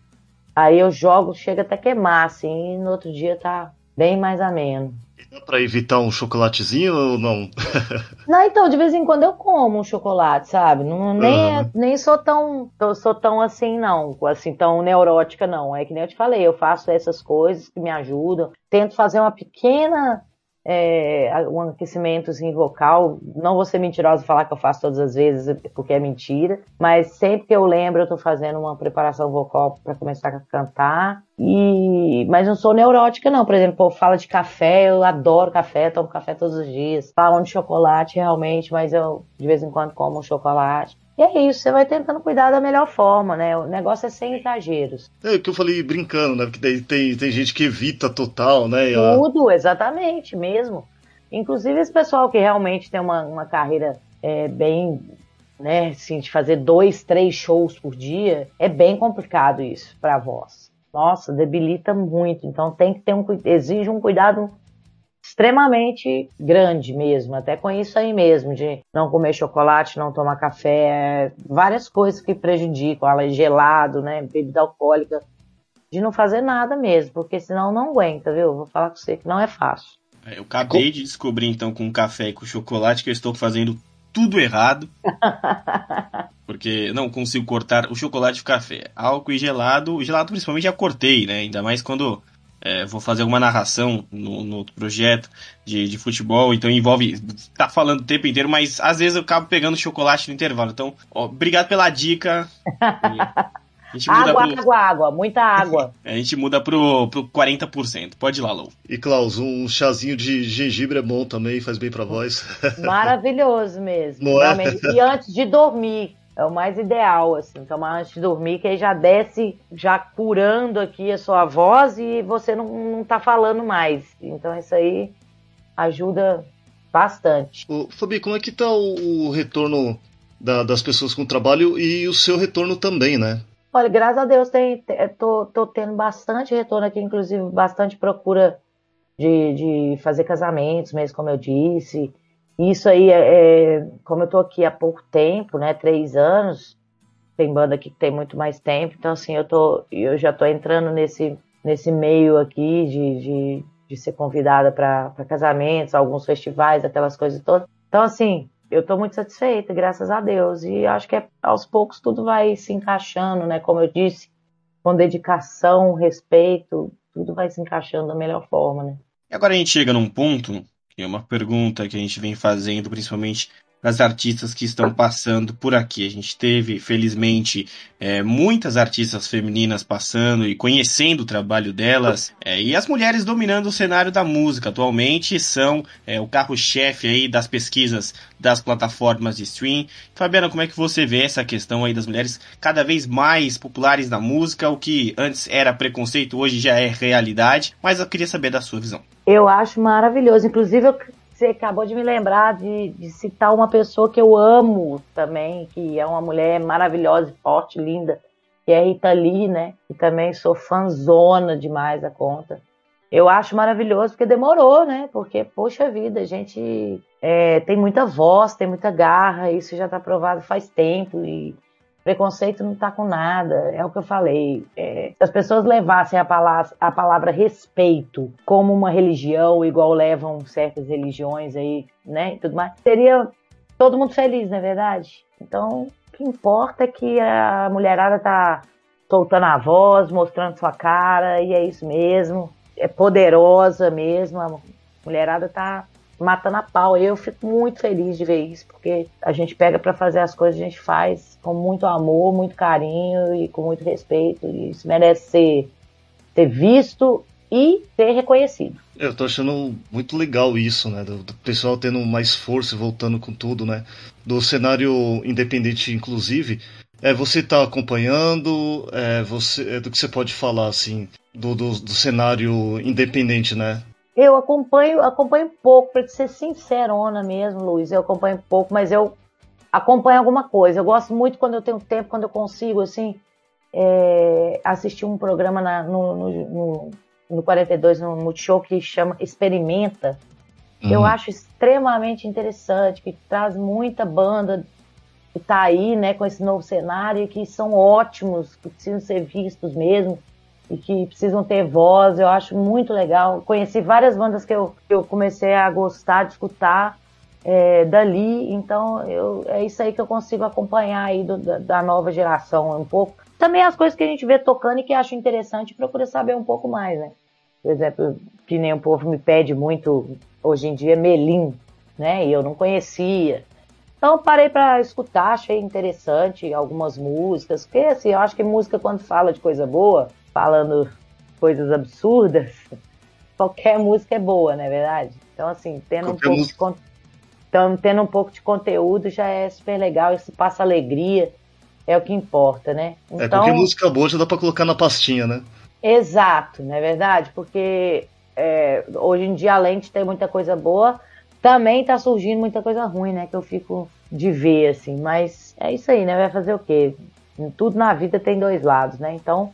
Speaker 5: Aí eu jogo, chega até queimar, assim, e no outro dia tá bem mais ameno.
Speaker 4: Dá pra evitar um chocolatezinho ou não?
Speaker 5: não, então, de vez em quando eu como um chocolate, sabe? Não, nem, uhum. nem sou tão, sou tão assim, não. Assim, tão neurótica, não. É que nem eu te falei, eu faço essas coisas que me ajudam. Tento fazer uma pequena é, um aquecimento assim, vocal. Não vou ser mentirosa e falar que eu faço todas as vezes, porque é mentira. Mas sempre que eu lembro, eu tô fazendo uma preparação vocal para começar a cantar. E... Mas não sou neurótica, não. Por exemplo, fala de café, eu adoro café, tomo café todos os dias. Falam de chocolate, realmente, mas eu de vez em quando como um chocolate. E é isso, você vai tentando cuidar da melhor forma, né? O negócio é sem exageros.
Speaker 4: É o que eu falei brincando, né? Porque daí tem, tem gente que evita total, né?
Speaker 5: Tudo, exatamente, mesmo. Inclusive esse pessoal que realmente tem uma, uma carreira é, bem, né, assim, de fazer dois, três shows por dia, é bem complicado isso para voz. Nossa, debilita muito. Então tem que ter um exige um cuidado extremamente grande mesmo, até com isso aí mesmo, de não comer chocolate, não tomar café, várias coisas que prejudicam, ela é gelado, né, bebida alcoólica, de não fazer nada mesmo, porque senão não aguenta, viu? Vou falar com você que não é fácil.
Speaker 3: É, eu acabei de descobrir então com café e com chocolate que eu estou fazendo tudo errado. porque não consigo cortar o chocolate e o café. Álcool e gelado, o gelado principalmente já cortei, né? Ainda mais quando é, vou fazer alguma narração no, no projeto de, de futebol, então envolve tá falando o tempo inteiro, mas às vezes eu acabo pegando chocolate no intervalo. Então, ó, obrigado pela dica.
Speaker 5: água, pro... água, água, muita água.
Speaker 3: a gente muda pro, pro 40%. Pode ir lá, Lou.
Speaker 4: E Klaus, um chazinho de gengibre é bom também, faz bem pra voz.
Speaker 5: Maravilhoso mesmo. Não é? E antes de dormir, é o mais ideal, assim, tomar antes de dormir, que aí já desce, já curando aqui a sua voz e você não, não tá falando mais. Então isso aí ajuda bastante.
Speaker 4: Ô, Fabi, como é que tá o, o retorno da, das pessoas com o trabalho e o seu retorno também, né?
Speaker 5: Olha, graças a Deus tem, tô, tô tendo bastante retorno aqui, inclusive bastante procura de, de fazer casamentos, mesmo como eu disse. Isso aí, é, é, como eu tô aqui há pouco tempo, né, três anos, tem banda aqui que tem muito mais tempo, então assim, eu, tô, eu já tô entrando nesse, nesse meio aqui de, de, de ser convidada para casamentos, alguns festivais, aquelas coisas todas. Então assim, eu tô muito satisfeita, graças a Deus, e acho que é, aos poucos tudo vai se encaixando, né, como eu disse, com dedicação, respeito, tudo vai se encaixando da melhor forma, né.
Speaker 3: E agora a gente chega num ponto é uma pergunta que a gente vem fazendo, principalmente das artistas que estão passando por aqui. A gente teve, felizmente, é, muitas artistas femininas passando e conhecendo o trabalho delas. É, e as mulheres dominando o cenário da música atualmente são é, o carro-chefe aí das pesquisas das plataformas de stream. Fabiana, como é que você vê essa questão aí das mulheres cada vez mais populares na música? O que antes era preconceito, hoje já é realidade. Mas eu queria saber da sua visão.
Speaker 5: Eu acho maravilhoso. Inclusive, eu você acabou de me lembrar de, de, citar uma pessoa que eu amo também, que é uma mulher maravilhosa, forte, linda, que é Rita Lee, né? E também sou fãzona demais da conta. Eu acho maravilhoso porque demorou, né? Porque, poxa vida, a gente é, tem muita voz, tem muita garra, isso já está provado faz tempo e Preconceito não está com nada, é o que eu falei. É, se as pessoas levassem a palavra, a palavra respeito como uma religião, igual levam certas religiões aí, né, e tudo mais, seria todo mundo feliz, não é verdade? Então, o que importa é que a mulherada tá soltando a voz, mostrando sua cara, e é isso mesmo. É poderosa mesmo, a mulherada tá matando a pau. Eu fico muito feliz de ver isso, porque a gente pega para fazer as coisas, a gente faz com muito amor, muito carinho e com muito respeito. E isso merece ser, ser visto e ser reconhecido.
Speaker 4: Eu tô achando muito legal isso, né? Do, do, pessoal tendo mais força e voltando com tudo, né? Do cenário independente, inclusive. É, você tá acompanhando, é, você, é, do que você pode falar, assim, do, do, do cenário independente, né?
Speaker 5: Eu acompanho, acompanho pouco, para ser sincerona mesmo, Luiz. Eu acompanho pouco, mas eu acompanho alguma coisa. Eu gosto muito quando eu tenho tempo, quando eu consigo, assim, é, assistir um programa na, no, no, no, no 42, no Multishow, que chama Experimenta. Uhum. Eu acho extremamente interessante, que traz muita banda que tá aí, né, com esse novo cenário, que são ótimos, que precisam ser vistos mesmo e que precisam ter voz. Eu acho muito legal. Conheci várias bandas que eu, que eu comecei a gostar de escutar é, dali, então eu, é isso aí que eu consigo acompanhar aí do, da, da, nova geração um pouco. Também as coisas que a gente vê tocando e que acho interessante, procura saber um pouco mais, né? Por exemplo, que nem o povo me pede muito hoje em dia, Melim, né? E eu não conhecia. Então parei para escutar, achei interessante algumas músicas, porque assim, eu acho que música quando fala de coisa boa, falando coisas absurdas, qualquer música é boa, não é verdade? Então, assim, tendo um, pouco de, então, tendo um pouco de conteúdo já é super legal, isso passa alegria, é o que importa, né?
Speaker 4: Então, é, qualquer então música boa já dá pra colocar na pastinha, né?
Speaker 5: Exato, não é verdade? Porque é, hoje em dia, além de ter muita coisa boa, também tá surgindo muita coisa ruim, né? Que eu fico de ver, assim. Mas é isso aí, né? Vai fazer o quê? Tudo na vida tem dois lados, né? Então,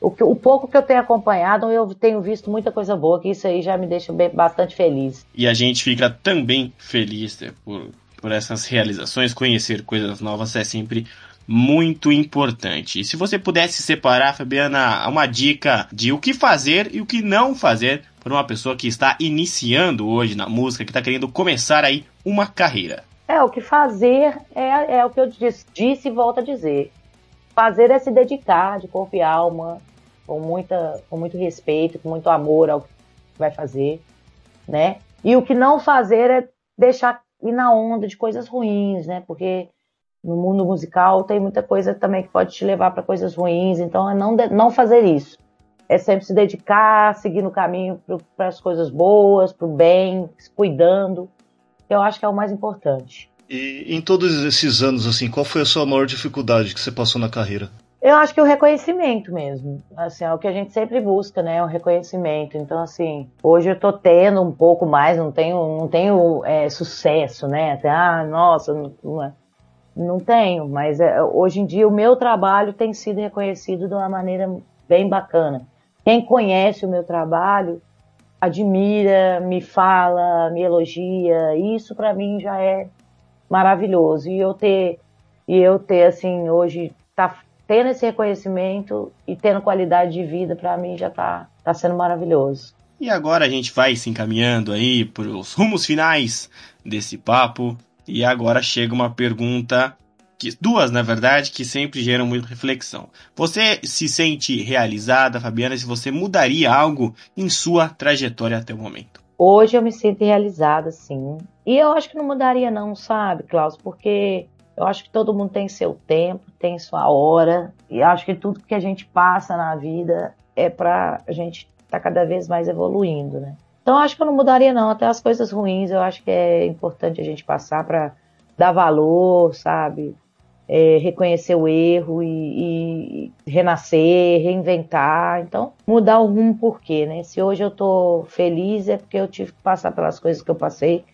Speaker 5: o, que, o pouco que eu tenho acompanhado, eu tenho visto muita coisa boa, que isso aí já me deixa bem, bastante feliz.
Speaker 3: E a gente fica também feliz né, por, por essas realizações, conhecer coisas novas é sempre muito importante. E se você pudesse separar, Fabiana, uma dica de o que fazer e o que não fazer para uma pessoa que está iniciando hoje na música, que está querendo começar aí uma carreira.
Speaker 5: É, o que fazer é, é o que eu disse, disse e volto a dizer. Fazer é se dedicar de corpo e alma, com, muita, com muito respeito, com muito amor ao que vai fazer, né? E o que não fazer é deixar ir na onda de coisas ruins, né? Porque no mundo musical tem muita coisa também que pode te levar para coisas ruins, então é não, não fazer isso. É sempre se dedicar, seguir no caminho para as coisas boas, para o bem, se cuidando. Eu acho que é o mais importante.
Speaker 4: E em todos esses anos, assim, qual foi a sua maior dificuldade que você passou na carreira?
Speaker 5: Eu acho que o reconhecimento mesmo, assim, é o que a gente sempre busca, né, o reconhecimento. Então, assim, hoje eu tô tendo um pouco mais, não tenho, não tenho é, sucesso, né, até, ah, nossa, não, é não tenho, mas é, hoje em dia o meu trabalho tem sido reconhecido de uma maneira bem bacana. Quem conhece o meu trabalho admira, me fala, me elogia. Isso para mim já é maravilhoso. E eu ter e eu ter assim hoje tá tendo esse reconhecimento e tendo qualidade de vida para mim já tá tá sendo maravilhoso.
Speaker 3: E agora a gente vai se encaminhando aí para os rumos finais desse papo. E agora chega uma pergunta, que, duas na verdade, que sempre geram muita reflexão. Você se sente realizada, Fabiana, se você mudaria algo em sua trajetória até o momento?
Speaker 5: Hoje eu me sinto realizada, sim. E eu acho que não mudaria não, sabe, Klaus? Porque eu acho que todo mundo tem seu tempo, tem sua hora. E acho que tudo que a gente passa na vida é pra a gente estar tá cada vez mais evoluindo, né? Então acho que eu não mudaria não, até as coisas ruins eu acho que é importante a gente passar para dar valor, sabe? É, reconhecer o erro e, e, renascer, reinventar. Então, mudar o rumo por quê, né? Se hoje eu tô feliz é porque eu tive que passar pelas coisas que eu passei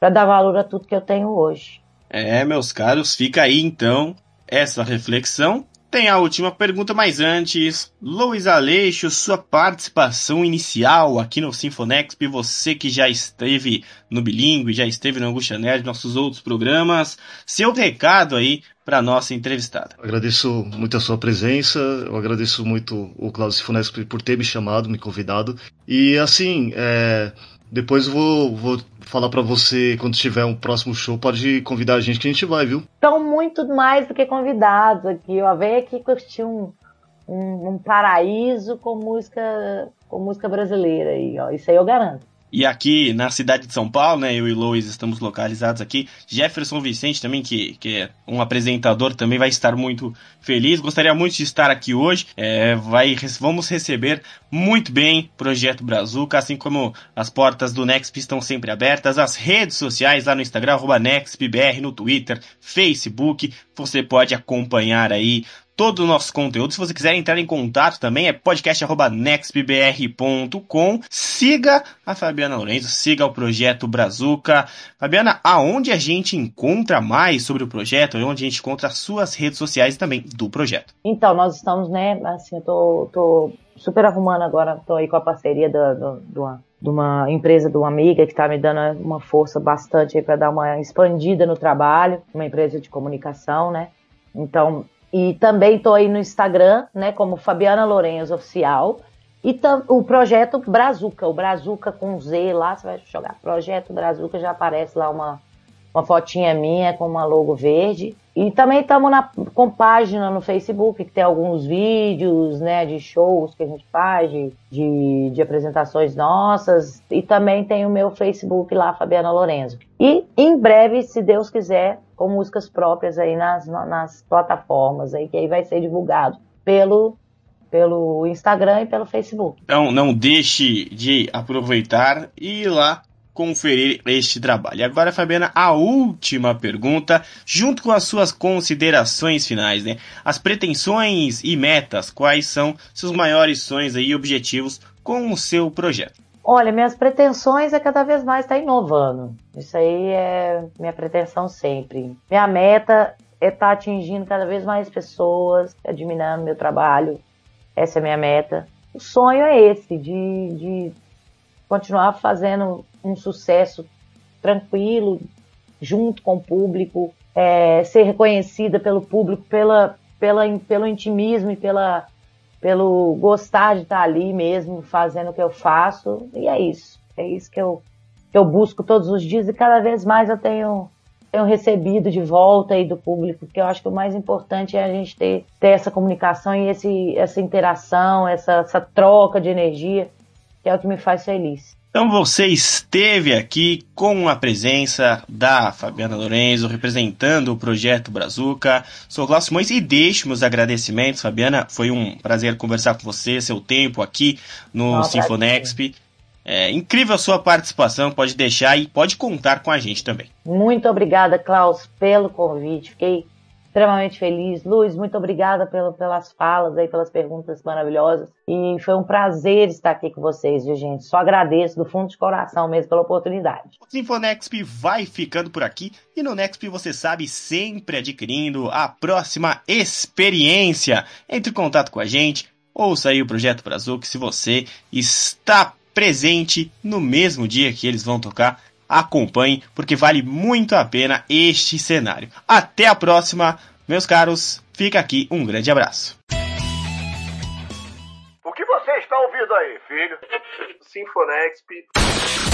Speaker 5: para dar valor a tudo que eu tenho hoje.
Speaker 3: É, meus caros, fica aí então essa reflexão tem a última pergunta, mas antes, Luiz Aleixo, sua participação inicial aqui no Sinfonexp, você que já esteve no Bilingue, já esteve no Angústia Nerd, nossos outros programas, seu recado aí para nossa entrevistada.
Speaker 4: Agradeço muito a sua presença, eu agradeço muito o Cláudio Sinfonexp por ter me chamado, me convidado, e assim, é, depois vou, vou falar para você, quando tiver um próximo show, pode convidar a gente que a gente vai, viu?
Speaker 5: Estão muito mais do que convidados aqui. Eu venho aqui curtir um, um, um, paraíso com música, com música brasileira aí, ó. Isso aí eu garanto.
Speaker 3: E aqui na cidade de São Paulo, né, eu e Lois estamos localizados aqui. Jefferson Vicente também, que, que é um apresentador, também vai estar muito feliz. Gostaria muito de estar aqui hoje. É, vai, vamos receber muito bem Projeto Brazuca, assim como as portas do Nexp estão sempre abertas. As redes sociais lá no Instagram, arroba NextBR, no Twitter, Facebook. Você pode acompanhar aí todo o nosso conteúdo. Se você quiser entrar em contato também, é podcast.nextbr.com. Siga a Fabiana Lourenço, siga o projeto Brazuca. Fabiana, aonde a gente encontra mais sobre o projeto? Onde a gente encontra as suas redes sociais também do projeto?
Speaker 5: Então, nós estamos, né, assim, eu tô, tô super arrumando agora, tô aí com a parceria da, do, do, de uma empresa de uma amiga que está me dando uma força bastante para dar uma expandida no trabalho, uma empresa de comunicação, né? Então, e também estou aí no Instagram, né, como Fabiana Lourenço Oficial. E o projeto Brazuca, o Brazuca com Z lá, você vai jogar Projeto Brazuca, já aparece lá uma, uma fotinha minha com uma logo verde. E também estamos com página no Facebook, que tem alguns vídeos, né, de shows que a gente faz, de, de, apresentações nossas. E também tem o meu Facebook lá, Fabiana Lorenzo. E em breve, se Deus quiser, com músicas próprias aí nas, nas plataformas aí, que aí vai ser divulgado pelo pelo Instagram e pelo Facebook.
Speaker 3: Então não deixe de aproveitar e ir lá conferir este trabalho. Agora, Fabiana, a última pergunta, junto com as suas considerações finais, né? As pretensões e metas, quais são seus maiores sonhos e objetivos com o seu projeto?
Speaker 5: Olha, minhas pretensões é cada vez mais estar inovando. Isso aí é minha pretensão sempre. Minha meta é estar atingindo cada vez mais pessoas, admirando meu trabalho. Essa é minha meta. O sonho é esse, de, de continuar fazendo um sucesso tranquilo, junto com o público, é, ser reconhecida pelo público pela, pela, pelo intimismo e pela, pelo gostar de estar ali mesmo, fazendo o que eu faço. E é isso. É isso que eu, que eu busco todos os dias e cada vez mais eu tenho, tenho recebido de volta aí do público, porque eu acho que o mais importante é a gente ter, ter essa comunicação e esse, essa interação, essa, essa troca de energia, que é o que me faz feliz.
Speaker 3: Então você esteve aqui com a presença da Fabiana Lorenzo, representando o projeto Brazuca. Sou Glaucio Simões e deixo meus agradecimentos. Fabiana, foi um prazer conversar com você, seu tempo aqui no oh, Sinfonexp. É incrível a sua participação, pode deixar e pode contar com a gente também.
Speaker 5: Muito obrigada, Klaus, pelo convite. Fiquei extremamente feliz. Luiz, muito obrigada pelas falas aí, pelas perguntas maravilhosas. E foi um prazer estar aqui com vocês, viu, gente? Só agradeço do fundo de coração mesmo pela oportunidade.
Speaker 3: O Sinfonexp vai ficando por aqui e no Nexp você sabe sempre adquirindo a próxima experiência. Entre em contato com a gente, ouça aí o Projeto Brazuc se você está presente no mesmo dia que eles vão tocar acompanhe, porque vale muito a pena este cenário. Até a próxima, meus caros. Fica aqui um grande abraço.
Speaker 1: O que você está ouvindo aí, filho?
Speaker 2: Sinfonexp.